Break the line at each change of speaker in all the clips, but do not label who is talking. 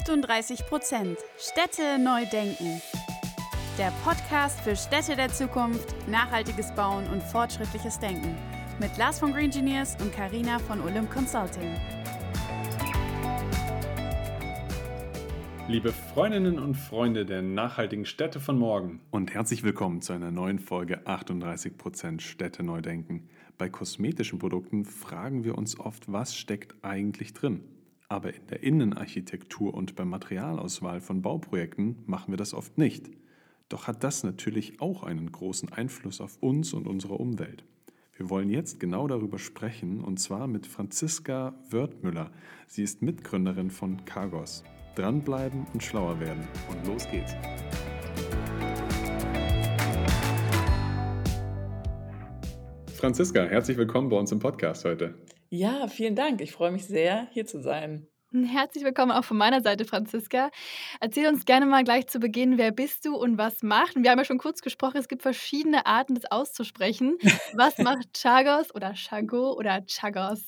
38 Prozent Städte neu denken. Der Podcast für Städte der Zukunft, nachhaltiges Bauen und fortschrittliches Denken. Mit Lars von Green Engineers und Karina von Olymp Consulting.
Liebe Freundinnen und Freunde der nachhaltigen Städte von morgen und herzlich willkommen zu einer neuen Folge 38% Städte neu denken. Bei kosmetischen Produkten fragen wir uns oft, was steckt eigentlich drin? Aber in der Innenarchitektur und beim Materialauswahl von Bauprojekten machen wir das oft nicht. Doch hat das natürlich auch einen großen Einfluss auf uns und unsere Umwelt. Wir wollen jetzt genau darüber sprechen und zwar mit Franziska Wörthmüller. Sie ist Mitgründerin von Cargos. Dranbleiben und schlauer werden. Und los geht's. Franziska, herzlich willkommen bei uns im Podcast heute.
Ja, vielen Dank. Ich freue mich sehr, hier zu sein.
Herzlich willkommen auch von meiner Seite, Franziska. Erzähl uns gerne mal gleich zu Beginn, wer bist du und was macht? Wir haben ja schon kurz gesprochen, es gibt verschiedene Arten, das auszusprechen. Was macht Chagos oder Chago oder Chagos?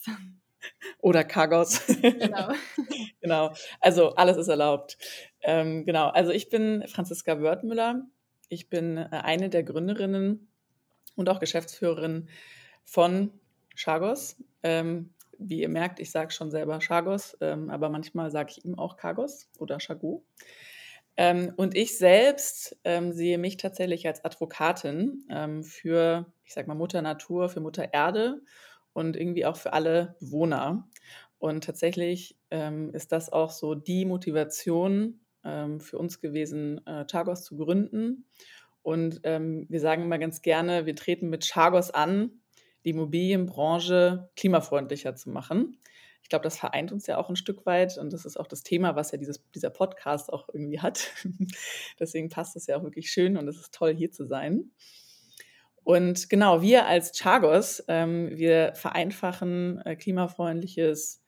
Oder Kagos. Genau. genau. Also alles ist erlaubt. Ähm, genau. Also ich bin Franziska Wörthmüller. Ich bin äh, eine der Gründerinnen und auch Geschäftsführerin von Chagos. Ähm, wie ihr merkt, ich sage schon selber Chagos, ähm, aber manchmal sage ich ihm auch Kagos oder Chago. Ähm, und ich selbst ähm, sehe mich tatsächlich als Advokatin ähm, für, ich sage mal, Mutter Natur, für Mutter Erde und irgendwie auch für alle Bewohner. Und tatsächlich ähm, ist das auch so die Motivation für uns gewesen, äh, Chagos zu gründen. Und wir sagen immer ganz gerne, wir treten mit Chagos an, die Immobilienbranche klimafreundlicher zu machen. Ich glaube, das vereint uns ja auch ein Stück weit und das ist auch das Thema, was ja dieses, dieser Podcast auch irgendwie hat. Deswegen passt es ja auch wirklich schön und es ist toll, hier zu sein. Und genau, wir als Chagos, ähm, wir vereinfachen äh, klimafreundliches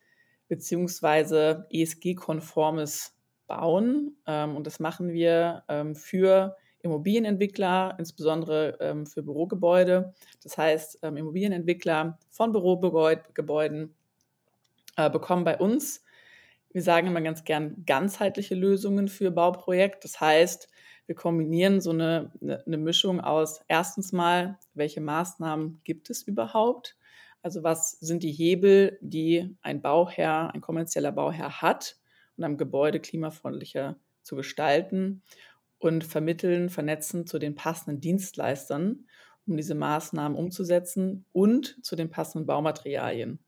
beziehungsweise ESG-konformes Bauen. Ähm, und das machen wir ähm, für Immobilienentwickler, insbesondere ähm, für Bürogebäude. Das heißt, ähm, Immobilienentwickler von Bürogebäuden äh, bekommen bei uns, wir sagen immer ganz gern, ganzheitliche Lösungen für Bauprojekt. Das heißt, wir kombinieren so eine, eine Mischung aus erstens mal, welche Maßnahmen gibt es überhaupt? Also was sind die Hebel, die ein Bauherr, ein kommerzieller Bauherr hat, um ein Gebäude klimafreundlicher zu gestalten? Und vermitteln, vernetzen zu den passenden Dienstleistern, um diese Maßnahmen umzusetzen und zu den passenden Baumaterialien.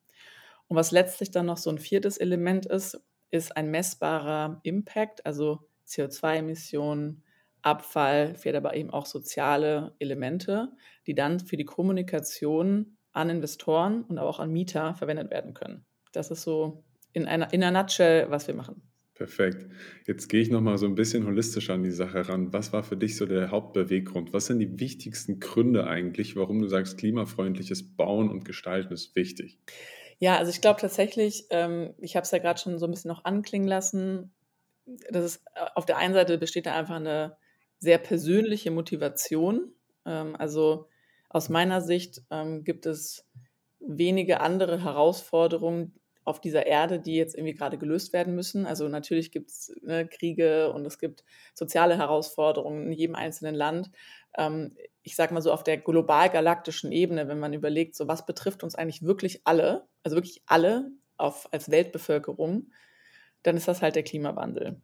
Und was letztlich dann noch so ein viertes Element ist, ist ein messbarer Impact, also CO2-Emissionen, Abfall, vielleicht aber eben auch soziale Elemente, die dann für die Kommunikation an Investoren und auch an Mieter verwendet werden können. Das ist so in einer, in einer Nutshell, was wir machen.
Perfekt. Jetzt gehe ich nochmal so ein bisschen holistischer an die Sache ran. Was war für dich so der Hauptbeweggrund? Was sind die wichtigsten Gründe eigentlich, warum du sagst, klimafreundliches Bauen und Gestalten ist wichtig?
Ja, also ich glaube tatsächlich, ähm, ich habe es ja gerade schon so ein bisschen noch anklingen lassen, das ist äh, auf der einen Seite besteht da einfach eine sehr persönliche Motivation. Ähm, also aus meiner Sicht ähm, gibt es wenige andere Herausforderungen, auf dieser Erde, die jetzt irgendwie gerade gelöst werden müssen. Also natürlich gibt es ne, Kriege und es gibt soziale Herausforderungen in jedem einzelnen Land. Ähm, ich sage mal so auf der global-galaktischen Ebene, wenn man überlegt, so was betrifft uns eigentlich wirklich alle, also wirklich alle auf, als Weltbevölkerung, dann ist das halt der Klimawandel.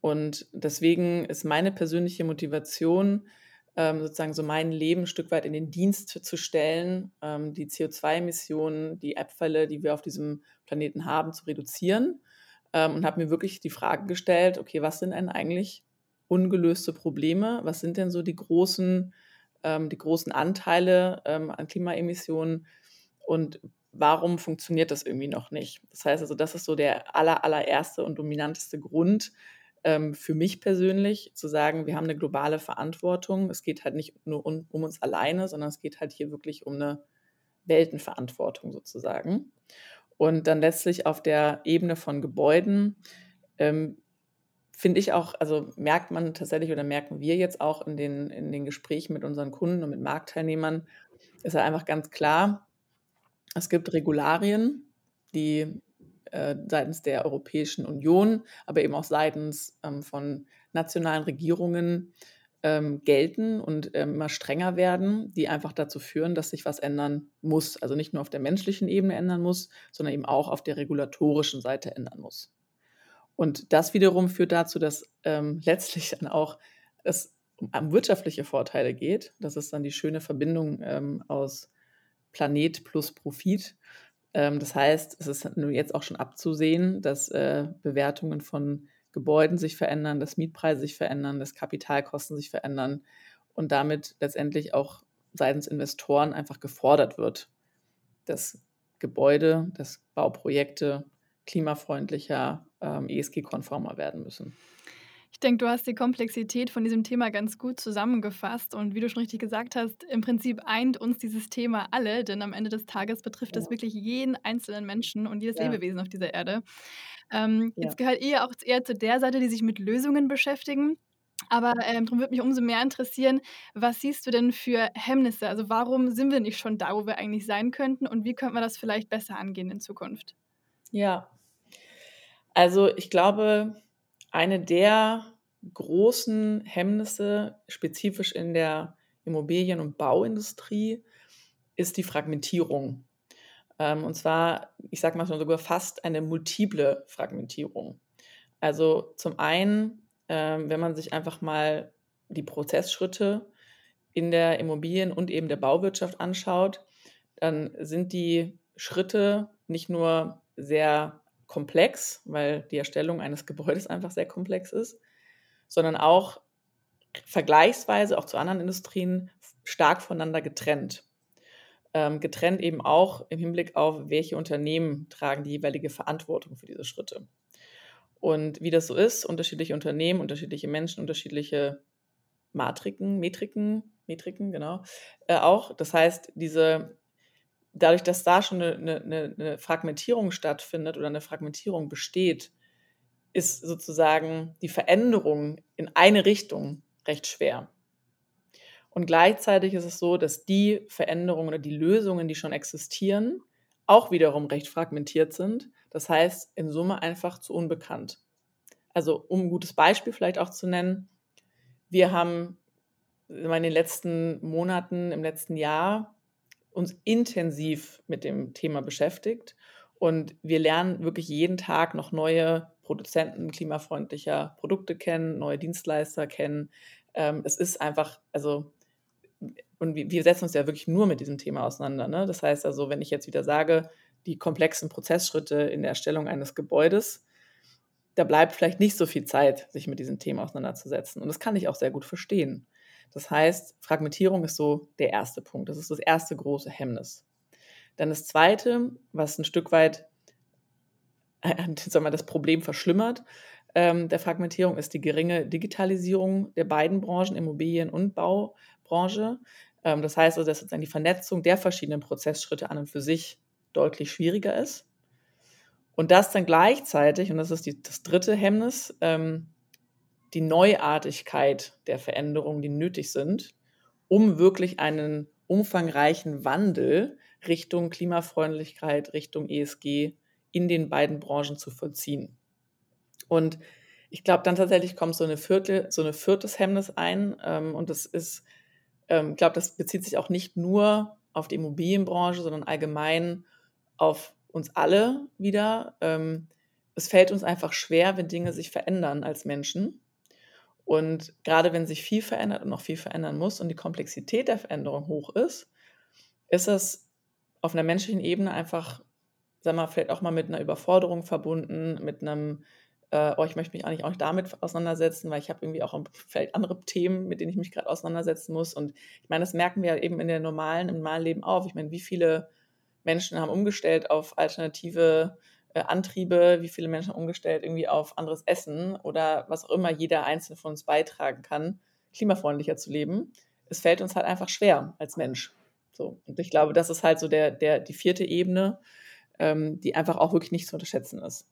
Und deswegen ist meine persönliche Motivation, sozusagen so mein Leben ein Stück weit in den Dienst zu stellen, ähm, die CO2-Emissionen, die Abfälle, die wir auf diesem Planeten haben, zu reduzieren. Ähm, und habe mir wirklich die Frage gestellt, okay, was sind denn eigentlich ungelöste Probleme? Was sind denn so die großen, ähm, die großen Anteile ähm, an Klimaemissionen? Und warum funktioniert das irgendwie noch nicht? Das heißt also, das ist so der aller, allererste und dominanteste Grund, ähm, für mich persönlich zu sagen, wir haben eine globale Verantwortung. Es geht halt nicht nur um, um, uns alleine, sondern es geht halt hier wirklich um eine Weltenverantwortung sozusagen. Und dann letztlich auf der Ebene von Gebäuden ähm, finde ich auch, also merkt man tatsächlich oder merken wir jetzt auch in den, in den Gesprächen mit unseren Kunden und mit Marktteilnehmern, ist ja einfach ganz klar, es gibt Regularien, die äh, seitens der Europäischen Union, aber eben auch seitens ähm, von nationalen Regierungen ähm, gelten und ähm, immer strenger werden, die einfach dazu führen, dass sich was ändern muss. Also nicht nur auf der menschlichen Ebene ändern muss, sondern eben auch auf der regulatorischen Seite ändern muss. Und das wiederum führt dazu, dass ähm, letztlich dann auch es um wirtschaftliche Vorteile geht. Das ist dann die schöne Verbindung ähm, aus Planet plus Profit. Ähm, das heißt, es ist jetzt auch schon abzusehen, dass äh, Bewertungen von Gebäuden sich verändern, dass Mietpreise sich verändern, dass Kapitalkosten sich verändern und damit letztendlich auch seitens Investoren einfach gefordert wird, dass Gebäude, dass Bauprojekte klimafreundlicher, ähm, ESG-konformer werden müssen.
Ich denke, du hast die Komplexität von diesem Thema ganz gut zusammengefasst. Und wie du schon richtig gesagt hast, im Prinzip eint uns dieses Thema alle, denn am Ende des Tages betrifft es wirklich jeden einzelnen Menschen und jedes ja. Lebewesen auf dieser Erde. Ähm, ja. Jetzt gehört ihr auch eher zu der Seite, die sich mit Lösungen beschäftigen. Aber ähm, darum würde mich umso mehr interessieren, was siehst du denn für Hemmnisse? Also warum sind wir nicht schon da, wo wir eigentlich sein könnten und wie könnte man das vielleicht besser angehen in Zukunft?
Ja, also ich glaube, eine der großen Hemmnisse, spezifisch in der Immobilien- und Bauindustrie, ist die Fragmentierung. Ähm, und zwar, ich sage mal sogar fast eine multiple Fragmentierung. Also zum einen, ähm, wenn man sich einfach mal die Prozessschritte in der Immobilien- und eben der Bauwirtschaft anschaut, dann sind die Schritte nicht nur sehr komplex, weil die Erstellung eines Gebäudes einfach sehr komplex ist, sondern auch vergleichsweise auch zu anderen Industrien stark voneinander getrennt. Ähm, getrennt eben auch im Hinblick auf, welche Unternehmen tragen die jeweilige Verantwortung für diese Schritte. Und wie das so ist, unterschiedliche Unternehmen, unterschiedliche Menschen, unterschiedliche Matriken, Metriken, Metriken, genau, äh, auch. Das heißt, diese dadurch, dass da schon eine, eine, eine Fragmentierung stattfindet oder eine Fragmentierung besteht, ist sozusagen die Veränderung in eine Richtung recht schwer. Und gleichzeitig ist es so, dass die Veränderungen oder die Lösungen, die schon existieren, auch wiederum recht fragmentiert sind. Das heißt, in Summe einfach zu unbekannt. Also, um ein gutes Beispiel vielleicht auch zu nennen, wir haben in den letzten Monaten, im letzten Jahr uns intensiv mit dem Thema beschäftigt und wir lernen wirklich jeden Tag noch neue Produzenten klimafreundlicher Produkte kennen, neue Dienstleister kennen. Ähm, es ist einfach, also, und wir, setzen uns ja wirklich nur mit diesem Thema auseinander. Ne? Das heißt also, wenn ich jetzt wieder sage, die komplexen Prozessschritte in der Erstellung eines Gebäudes, da bleibt vielleicht nicht so viel Zeit, sich mit diesem Thema auseinanderzusetzen. Und das kann ich auch sehr gut verstehen. Das heißt, Fragmentierung ist so der erste Punkt. Das ist das erste große Hemmnis. Dann das zweite, was ein Stück weit sagen wir, das Problem verschlimmert, ähm, der Fragmentierung ist die geringe Digitalisierung der beiden Branchen, Immobilien- und Baubranche. Ähm, das heißt also, dass sozusagen die Vernetzung der verschiedenen Prozessschritte an und für sich deutlich schwieriger ist. Und das dann gleichzeitig, und das ist die, das dritte Hemmnis, ähm, die Neuartigkeit der Veränderungen, die nötig sind, um wirklich einen umfangreichen Wandel Richtung Klimafreundlichkeit, Richtung ESG in den beiden Branchen zu vollziehen. Und ich glaube, dann tatsächlich kommt so eine Viertel, so eine viertes Hemmnis ein. Ähm, und das ist, ähm, ich glaube, das bezieht sich auch nicht nur auf die Immobilienbranche, sondern allgemein auf uns alle wieder. Ähm, es fällt uns einfach schwer, wenn Dinge sich verändern als Menschen. Und gerade wenn sich viel verändert und noch viel verändern muss und die Komplexität der Veränderung hoch ist, ist es auf einer menschlichen Ebene einfach, sag mal, vielleicht auch mal mit einer Überforderung verbunden, mit einem, äh, oh, ich möchte mich eigentlich auch nicht damit auseinandersetzen, weil ich habe irgendwie auch vielleicht andere Themen, mit denen ich mich gerade auseinandersetzen muss. Und ich meine, das merken wir eben in der normalen, im normalen Leben auch. Ich meine, wie viele Menschen haben umgestellt auf alternative äh, Antriebe, wie viele Menschen umgestellt irgendwie auf anderes Essen oder was auch immer jeder einzelne von uns beitragen kann, klimafreundlicher zu leben. Es fällt uns halt einfach schwer als Mensch. So. Und ich glaube, das ist halt so der, der, die vierte Ebene, ähm, die einfach auch wirklich nicht zu unterschätzen ist.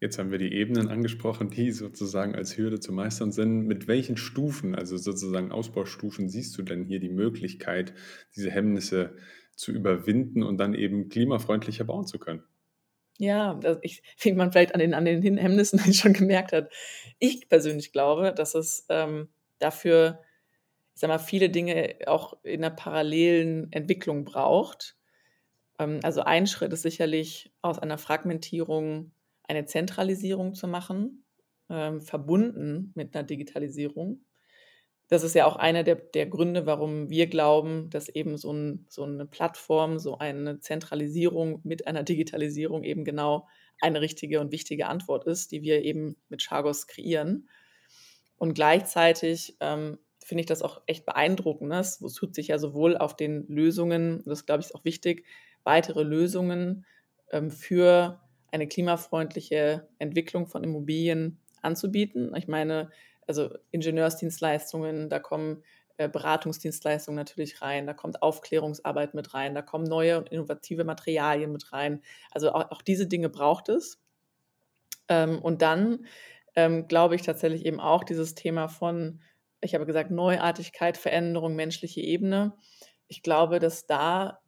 Jetzt haben wir die Ebenen angesprochen, die sozusagen als Hürde zu meistern sind. Mit welchen Stufen, also sozusagen Ausbaustufen, siehst du denn hier die Möglichkeit, diese Hemmnisse zu überwinden und dann eben klimafreundlicher bauen zu können?
Ja, ich, wie man vielleicht an den, an den Hemmnissen schon gemerkt hat. Ich persönlich glaube, dass es ähm, dafür, ich sag mal, viele Dinge auch in einer parallelen Entwicklung braucht. Ähm, also ein Schritt ist sicherlich aus einer Fragmentierung eine Zentralisierung zu machen, ähm, verbunden mit einer Digitalisierung. Das ist ja auch einer der, der Gründe, warum wir glauben, dass eben so, ein, so eine Plattform, so eine Zentralisierung mit einer Digitalisierung eben genau eine richtige und wichtige Antwort ist, die wir eben mit Chagos kreieren. Und gleichzeitig ähm, finde ich das auch echt beeindruckend. Ne? Es tut sich ja sowohl auf den Lösungen, das glaube ich ist auch wichtig, weitere Lösungen ähm, für eine klimafreundliche Entwicklung von Immobilien anzubieten. Ich meine, also Ingenieursdienstleistungen, da kommen äh, Beratungsdienstleistungen natürlich rein, da kommt Aufklärungsarbeit mit rein, da kommen neue und innovative Materialien mit rein. Also auch, auch diese Dinge braucht es. Ähm, und dann ähm, glaube ich tatsächlich eben auch dieses Thema von, ich habe gesagt, Neuartigkeit, Veränderung, menschliche Ebene. Ich glaube, dass da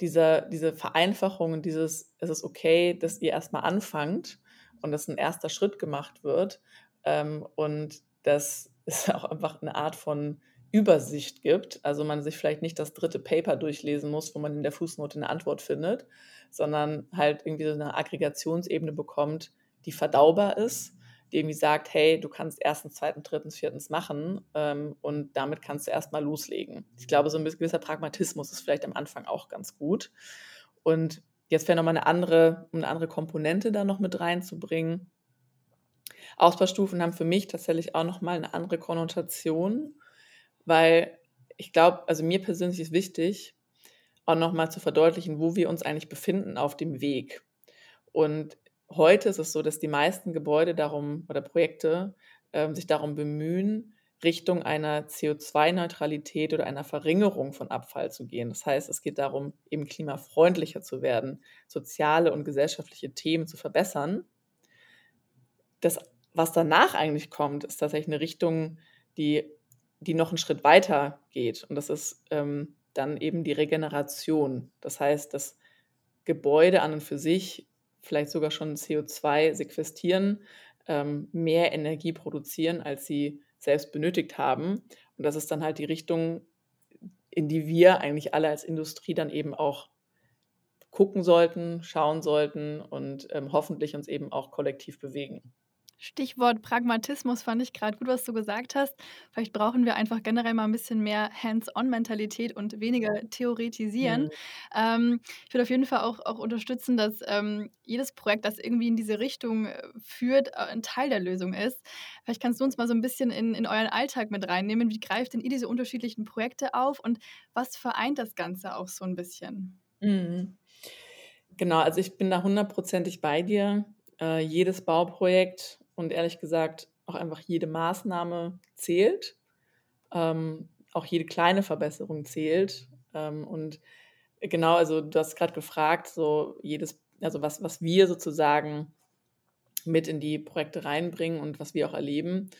dieser, diese Vereinfachung, dieses, es ist okay, dass ihr erstmal anfangt und dass ein erster Schritt gemacht wird ähm, und dass es auch einfach eine Art von Übersicht gibt. Also man sich vielleicht nicht das dritte Paper durchlesen muss, wo man in der Fußnote eine Antwort findet, sondern halt irgendwie so eine Aggregationsebene bekommt, die verdaubar ist die irgendwie sagt, hey, du kannst erstens, zweitens, drittens, viertens machen ähm, und damit kannst du erstmal loslegen. Ich glaube, so ein gewisser Pragmatismus ist vielleicht am Anfang auch ganz gut. Und jetzt wäre nochmal eine andere, eine andere Komponente da noch mit reinzubringen. Ausbaustufen haben für mich tatsächlich auch nochmal eine andere Konnotation, weil ich glaube, also mir persönlich ist wichtig, auch nochmal zu verdeutlichen, wo wir uns eigentlich befinden auf dem Weg. Und heute ist es so, dass die meisten Gebäude darum oder Projekte ähm, sich darum bemühen, Richtung einer CO2-Neutralität oder einer Verringerung von Abfall zu gehen. Das heißt, es geht darum, eben klimafreundlicher zu werden, soziale und gesellschaftliche Themen zu verbessern. Das, was danach eigentlich kommt, ist tatsächlich eine Richtung, die, die noch einen Schritt weiter geht. Und das ist ähm, dann eben die Regeneration. Das heißt, dass Gebäude an und für sich vielleicht sogar schon CO2 sequestrieren, ähm, mehr Energie produzieren, als sie selbst benötigt haben. Und das ist dann halt die Richtung, in die wir eigentlich alle als Industrie dann eben auch gucken sollten, schauen sollten und ähm, hoffentlich uns eben auch kollektiv bewegen.
Stichwort Pragmatismus fand ich gerade gut, was du gesagt hast. Vielleicht brauchen wir einfach generell mal ein bisschen mehr Hands-on-Mentalität und weniger theoretisieren. Mhm. Ähm, ich würde auf jeden Fall auch, auch unterstützen, dass ähm, jedes Projekt, das irgendwie in diese Richtung äh, führt, äh, ein Teil der Lösung ist. Vielleicht kannst du uns mal so ein bisschen in, in euren Alltag mit reinnehmen. Wie greift denn ihr diese unterschiedlichen Projekte auf und was vereint das Ganze auch so ein bisschen?
Mhm. Genau, also ich bin da hundertprozentig bei dir. Äh, jedes Bauprojekt und ehrlich gesagt auch einfach jede Maßnahme zählt. Ähm, auch jede kleine Verbesserung zählt. Ähm, und genau, also du hast gerade gefragt, so jedes, also was, was wir sozusagen mit in die Projekte reinbringen und was wir auch erleben.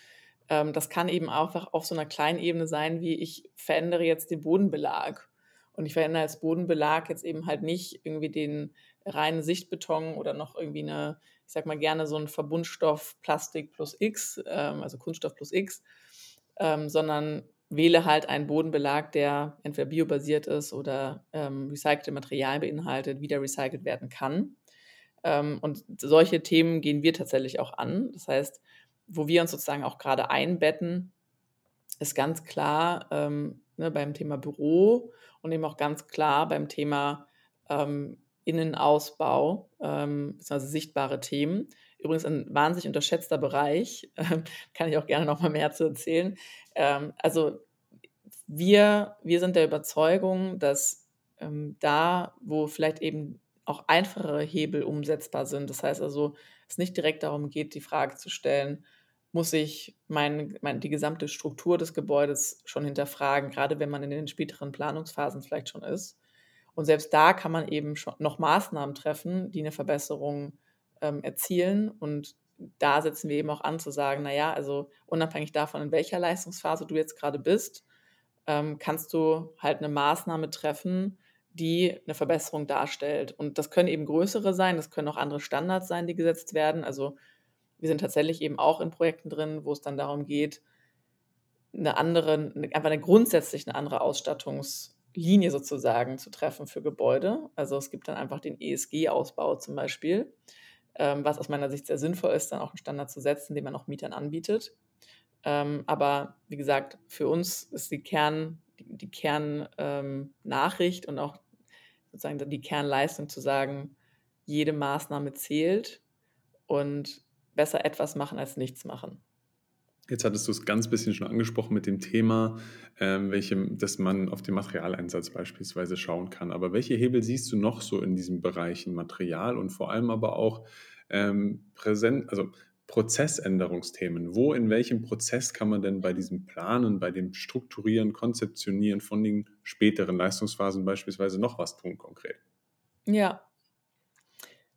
Ähm, das kann eben auch auf so einer kleinen Ebene sein, wie ich verändere jetzt den Bodenbelag. Und ich verändere als Bodenbelag jetzt eben halt nicht irgendwie den reinen Sichtbeton oder noch irgendwie eine, ich sag mal gerne so ein Verbundstoff Plastik plus X, ähm, also Kunststoff plus X, ähm, sondern wähle halt einen Bodenbelag, der entweder biobasiert ist oder ähm, recycelte Materialien beinhaltet, wieder recycelt werden kann. Ähm, und solche Themen gehen wir tatsächlich auch an. Das heißt, wo wir uns sozusagen auch gerade einbetten, ist ganz klar ähm, ne, beim Thema Büro und eben auch ganz klar beim Thema ähm, Innenausbau, ähm, also sichtbare Themen. Übrigens ein wahnsinnig unterschätzter Bereich, äh, kann ich auch gerne noch mal mehr zu erzählen. Ähm, also wir, wir sind der Überzeugung, dass ähm, da, wo vielleicht eben auch einfachere Hebel umsetzbar sind, das heißt also, es nicht direkt darum geht, die Frage zu stellen, muss ich mein, mein, die gesamte Struktur des Gebäudes schon hinterfragen, gerade wenn man in den späteren Planungsphasen vielleicht schon ist, und selbst da kann man eben schon noch Maßnahmen treffen, die eine Verbesserung ähm, erzielen. Und da setzen wir eben auch an zu sagen, naja, also unabhängig davon, in welcher Leistungsphase du jetzt gerade bist, ähm, kannst du halt eine Maßnahme treffen, die eine Verbesserung darstellt. Und das können eben größere sein, das können auch andere Standards sein, die gesetzt werden. Also wir sind tatsächlich eben auch in Projekten drin, wo es dann darum geht, eine andere, einfach eine grundsätzlich eine andere Ausstattungslinie sozusagen zu treffen für Gebäude. Also es gibt dann einfach den ESG-Ausbau zum Beispiel, ähm, was aus meiner Sicht sehr sinnvoll ist, dann auch einen Standard zu setzen, den man auch Mietern anbietet. Ähm, aber wie gesagt, für uns ist die Kern, die, die Kernnachricht ähm, und auch sozusagen die Kernleistung zu sagen, jede Maßnahme zählt und besser etwas machen als nichts machen.
Jetzt hattest du es ganz bisschen schon angesprochen mit dem Thema, ähm, welche, dass man auf den Materialeinsatz beispielsweise schauen kann. Aber welche Hebel siehst du noch so in diesen Bereichen Material und vor allem aber auch ähm, präsent, also Prozessänderungsthemen? Wo, in welchem Prozess kann man denn bei diesem Planen, bei dem Strukturieren, Konzeptionieren von den späteren Leistungsphasen beispielsweise noch was tun konkret?
Ja,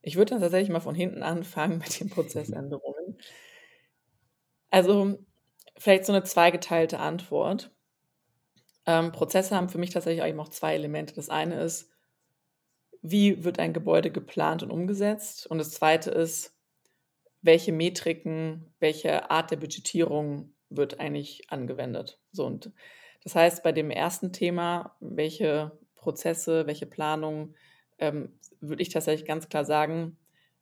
ich würde dann tatsächlich mal von hinten anfangen mit den Prozessänderungen. Also vielleicht so eine zweigeteilte Antwort. Ähm, Prozesse haben für mich tatsächlich eigentlich noch zwei Elemente. Das eine ist, wie wird ein Gebäude geplant und umgesetzt? Und das zweite ist, welche Metriken, welche Art der Budgetierung wird eigentlich angewendet? So und das heißt, bei dem ersten Thema, welche Prozesse, welche Planungen ähm, würde ich tatsächlich ganz klar sagen,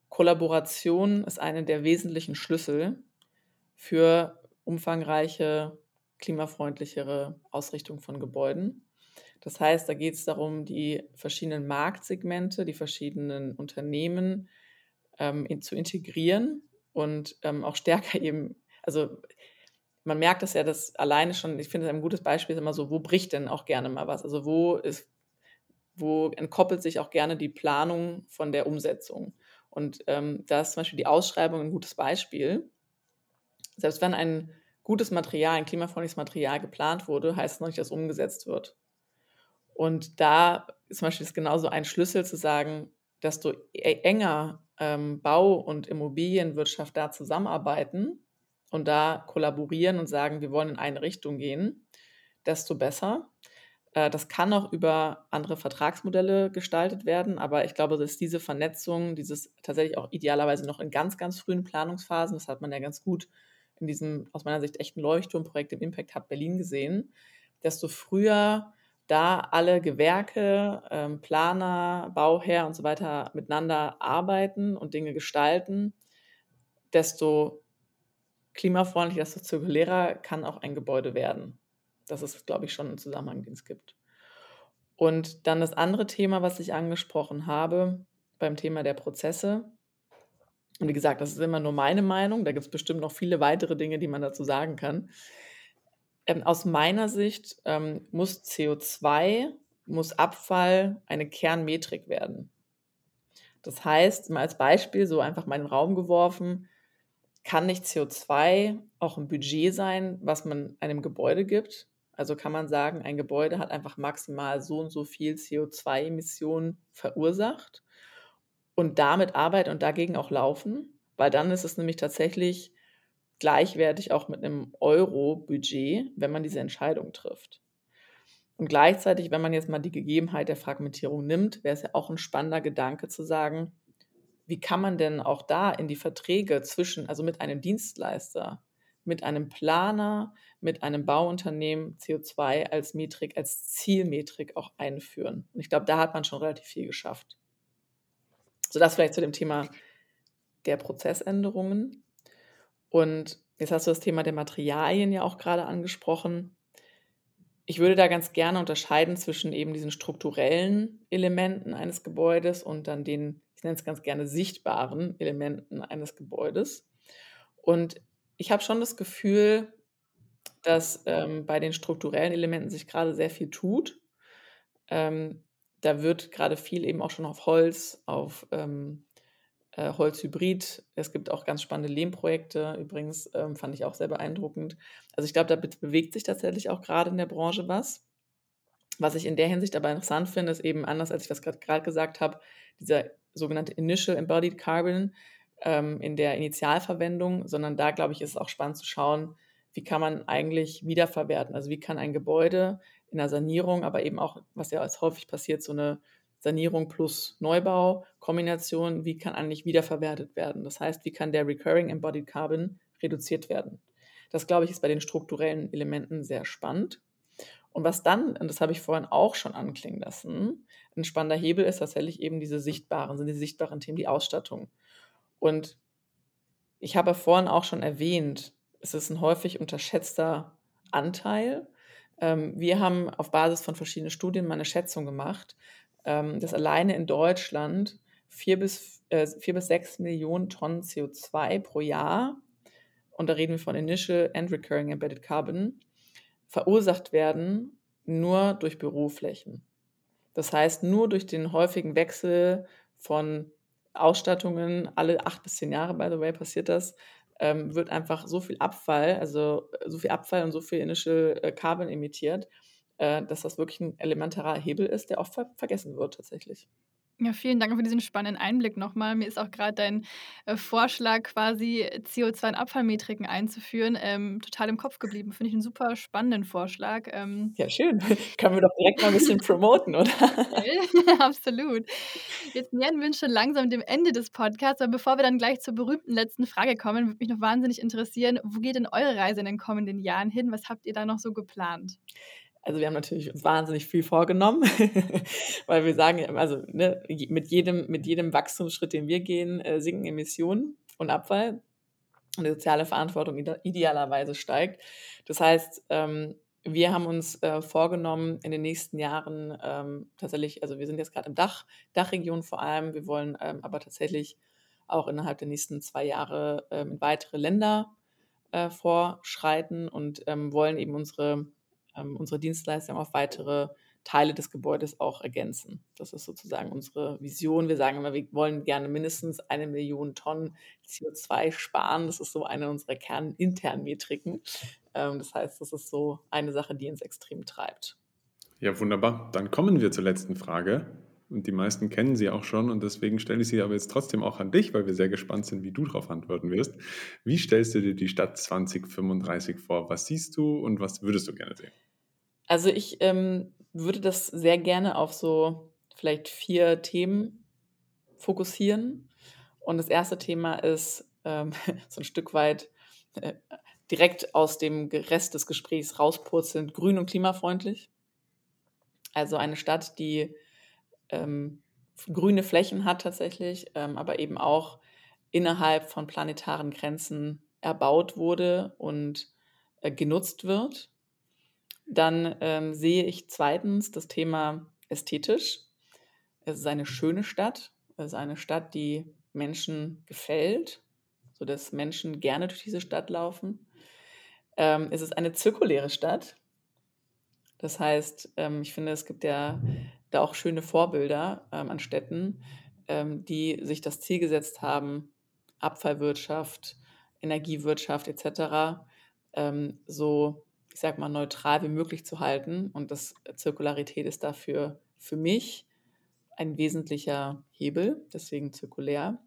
Kollaboration ist eine der wesentlichen Schlüssel für umfangreiche, klimafreundlichere Ausrichtung von Gebäuden. Das heißt, da geht es darum, die verschiedenen Marktsegmente, die verschiedenen Unternehmen ähm, in, zu integrieren und ähm, auch stärker eben, also man merkt das ja, dass alleine schon, ich finde, ein gutes Beispiel ist immer so, wo bricht denn auch gerne mal was? Also wo ist wo entkoppelt sich auch gerne die Planung von der Umsetzung. Und ähm, da ist zum Beispiel die Ausschreibung ein gutes Beispiel. Selbst wenn ein gutes Material, ein klimafreundliches Material geplant wurde, heißt es noch nicht, dass umgesetzt wird. Und da ist zum Beispiel genauso ein Schlüssel zu sagen, desto e-, enger ähm, Bau- und Immobilienwirtschaft da zusammenarbeiten und da kollaborieren und sagen, wir wollen in eine Richtung gehen, desto besser. Äh, das kann auch über andere Vertragsmodelle gestaltet werden, aber ich glaube, dass diese Vernetzung, dieses tatsächlich auch idealerweise noch in ganz, ganz frühen Planungsphasen, das hat man ja ganz gut in diesem aus meiner Sicht echten Leuchtturmprojekt im Impact Hub Berlin gesehen, desto früher da alle Gewerke, ähm, Planer, Bauherr und so weiter miteinander arbeiten und Dinge gestalten, desto klimafreundlicher, desto zirkulärer kann auch ein Gebäude werden. Das ist, glaube ich, schon ein Zusammenhang, den es gibt. Und dann das andere Thema, was ich angesprochen habe, beim Thema der Prozesse. Und wie gesagt, das ist immer nur meine Meinung. Da gibt es bestimmt noch viele weitere Dinge, die man dazu sagen kann. Ähm, aus meiner Sicht ähm, muss CO2, muss Abfall eine Kernmetrik werden. Das heißt, mal als Beispiel, so einfach mal in den Raum geworfen, kann nicht CO2 auch ein Budget sein, was man einem Gebäude gibt? Also kann man sagen, ein Gebäude hat einfach maximal so und so viel CO2-Emissionen verursacht und damit arbeiten und dagegen auch laufen, weil dann ist es nämlich tatsächlich gleichwertig auch mit einem Euro-Budget, wenn man diese Entscheidung trifft. Und gleichzeitig, wenn man jetzt mal die Gegebenheit der Fragmentierung nimmt, wäre es ja auch ein spannender Gedanke zu sagen, wie kann man denn auch da in die Verträge zwischen, also mit einem Dienstleister, mit einem Planer, mit einem Bauunternehmen CO2 als Metrik, als Zielmetrik auch einführen. Und ich glaube, da hat man schon relativ viel geschafft. So das vielleicht zu dem Thema der Prozessänderungen. Und jetzt hast du das Thema der Materialien ja auch gerade angesprochen. Ich würde da ganz gerne unterscheiden zwischen eben diesen strukturellen Elementen eines Gebäudes und dann den, ich nenne es ganz gerne, sichtbaren Elementen eines Gebäudes. Und ich habe schon das Gefühl, dass ähm, bei den strukturellen Elementen sich gerade sehr viel tut. Ähm, da wird gerade viel eben auch schon auf Holz, auf ähm, äh, Holzhybrid. Es gibt auch ganz spannende Lehmprojekte, übrigens, ähm, fand ich auch sehr beeindruckend. Also ich glaube, da bewegt sich tatsächlich auch gerade in der Branche was. Was ich in der Hinsicht aber interessant finde, ist eben anders, als ich das gerade gesagt habe, dieser sogenannte Initial Embodied Carbon ähm, in der Initialverwendung, sondern da, glaube ich, ist es auch spannend zu schauen, wie kann man eigentlich wiederverwerten. Also wie kann ein Gebäude in der Sanierung, aber eben auch, was ja als häufig passiert, so eine Sanierung plus Neubau, Kombination, wie kann eigentlich wiederverwertet werden? Das heißt, wie kann der Recurring Embodied Carbon reduziert werden? Das, glaube ich, ist bei den strukturellen Elementen sehr spannend. Und was dann, und das habe ich vorhin auch schon anklingen lassen, ein spannender Hebel ist tatsächlich eben diese sichtbaren, sind die sichtbaren Themen, die Ausstattung. Und ich habe vorhin auch schon erwähnt, es ist ein häufig unterschätzter Anteil. Ähm, wir haben auf Basis von verschiedenen Studien mal eine Schätzung gemacht, ähm, dass alleine in Deutschland vier bis, äh, vier bis sechs Millionen Tonnen CO2 pro Jahr, und da reden wir von Initial and Recurring Embedded Carbon, verursacht werden nur durch Büroflächen. Das heißt, nur durch den häufigen Wechsel von Ausstattungen, alle acht bis zehn Jahre, by the way, passiert das, ähm, wird einfach so viel Abfall, also äh, so viel Abfall und so viel Initial äh, Carbon emittiert, äh, dass das wirklich ein elementarer Hebel ist, der oft ver vergessen wird tatsächlich.
Ja, vielen Dank für diesen spannenden Einblick nochmal. Mir ist auch gerade dein äh, Vorschlag, quasi CO2 in Abfallmetriken einzuführen, ähm, total im Kopf geblieben. Finde ich einen super spannenden Vorschlag.
Ähm, ja, schön. Können wir doch direkt mal ein bisschen promoten, oder?
Absolut. Jetzt nähern wir uns schon langsam dem Ende des Podcasts, aber bevor wir dann gleich zur berühmten letzten Frage kommen, würde mich noch wahnsinnig interessieren, wo geht denn eure Reise in den kommenden Jahren hin? Was habt ihr da noch so geplant?
Also wir haben natürlich uns wahnsinnig viel vorgenommen, weil wir sagen, also ne, mit, jedem, mit jedem Wachstumsschritt, den wir gehen, äh, sinken Emissionen und Abfall und die soziale Verantwortung idealerweise steigt. Das heißt, ähm, wir haben uns äh, vorgenommen, in den nächsten Jahren ähm, tatsächlich, also wir sind jetzt gerade im Dach, Dachregion vor allem, wir wollen ähm, aber tatsächlich auch innerhalb der nächsten zwei Jahre ähm, in weitere Länder äh, vorschreiten und ähm, wollen eben unsere ähm, unsere Dienstleistung auf weitere Teile des Gebäudes auch ergänzen. Das ist sozusagen unsere Vision. Wir sagen immer, wir wollen gerne mindestens eine Million Tonnen CO2 sparen. Das ist so eine unserer kerninternen Metriken. Ähm, das heißt, das ist so eine Sache, die uns extrem treibt.
Ja, wunderbar. Dann kommen wir zur letzten Frage. Und die meisten kennen sie auch schon und deswegen stelle ich sie aber jetzt trotzdem auch an dich, weil wir sehr gespannt sind, wie du darauf antworten wirst. Wie stellst du dir die Stadt 2035 vor? Was siehst du und was würdest du gerne sehen?
Also ich ähm, würde das sehr gerne auf so vielleicht vier Themen fokussieren. Und das erste Thema ist ähm, so ein Stück weit äh, direkt aus dem Rest des Gesprächs rauspurzelnd grün und klimafreundlich. Also eine Stadt, die ähm, grüne Flächen hat tatsächlich, ähm, aber eben auch innerhalb von planetaren Grenzen erbaut wurde und äh, genutzt wird. Dann ähm, sehe ich zweitens das Thema ästhetisch. Es ist eine schöne Stadt. Es ist eine Stadt, die Menschen gefällt, sodass Menschen gerne durch diese Stadt laufen. Ähm, es ist eine zirkuläre Stadt. Das heißt, ähm, ich finde, es gibt ja da auch schöne Vorbilder ähm, an Städten, ähm, die sich das Ziel gesetzt haben, Abfallwirtschaft, Energiewirtschaft etc. Ähm, so ich sag mal, neutral wie möglich zu halten. Und das Zirkularität ist dafür für mich ein wesentlicher Hebel, deswegen zirkulär.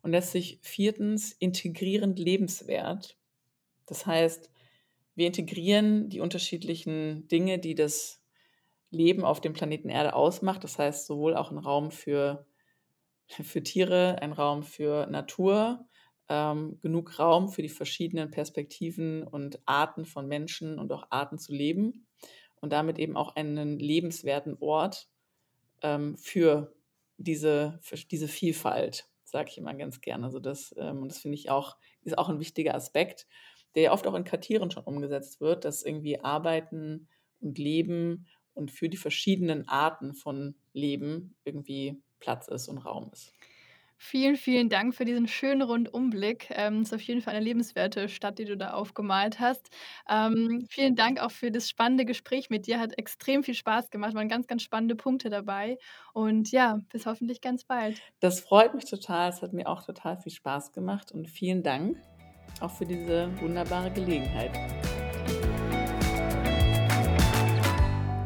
Und letztlich viertens integrierend lebenswert. Das heißt, wir integrieren die unterschiedlichen Dinge, die das Leben auf dem Planeten Erde ausmacht. Das heißt, sowohl auch ein Raum für, für Tiere, ein Raum für Natur, ähm, genug Raum für die verschiedenen Perspektiven und Arten von Menschen und auch Arten zu leben und damit eben auch einen lebenswerten Ort ähm, für diese, für diese Vielfalt, sage ich immer ganz gerne. Also das, ähm, das finde ich auch, ist auch ein wichtiger Aspekt, der ja oft auch in Kartieren schon umgesetzt wird, dass irgendwie Arbeiten und Leben und für die verschiedenen Arten von Leben irgendwie Platz ist und Raum ist.
Vielen, vielen Dank für diesen schönen Rundumblick. Ähm, ist auf jeden Fall eine lebenswerte Stadt, die du da aufgemalt hast. Ähm, vielen Dank auch für das spannende Gespräch mit dir. Hat extrem viel Spaß gemacht. Waren ganz, ganz spannende Punkte dabei. Und ja, bis hoffentlich ganz bald.
Das freut mich total. Es hat mir auch total viel Spaß gemacht. Und vielen Dank auch für diese wunderbare Gelegenheit.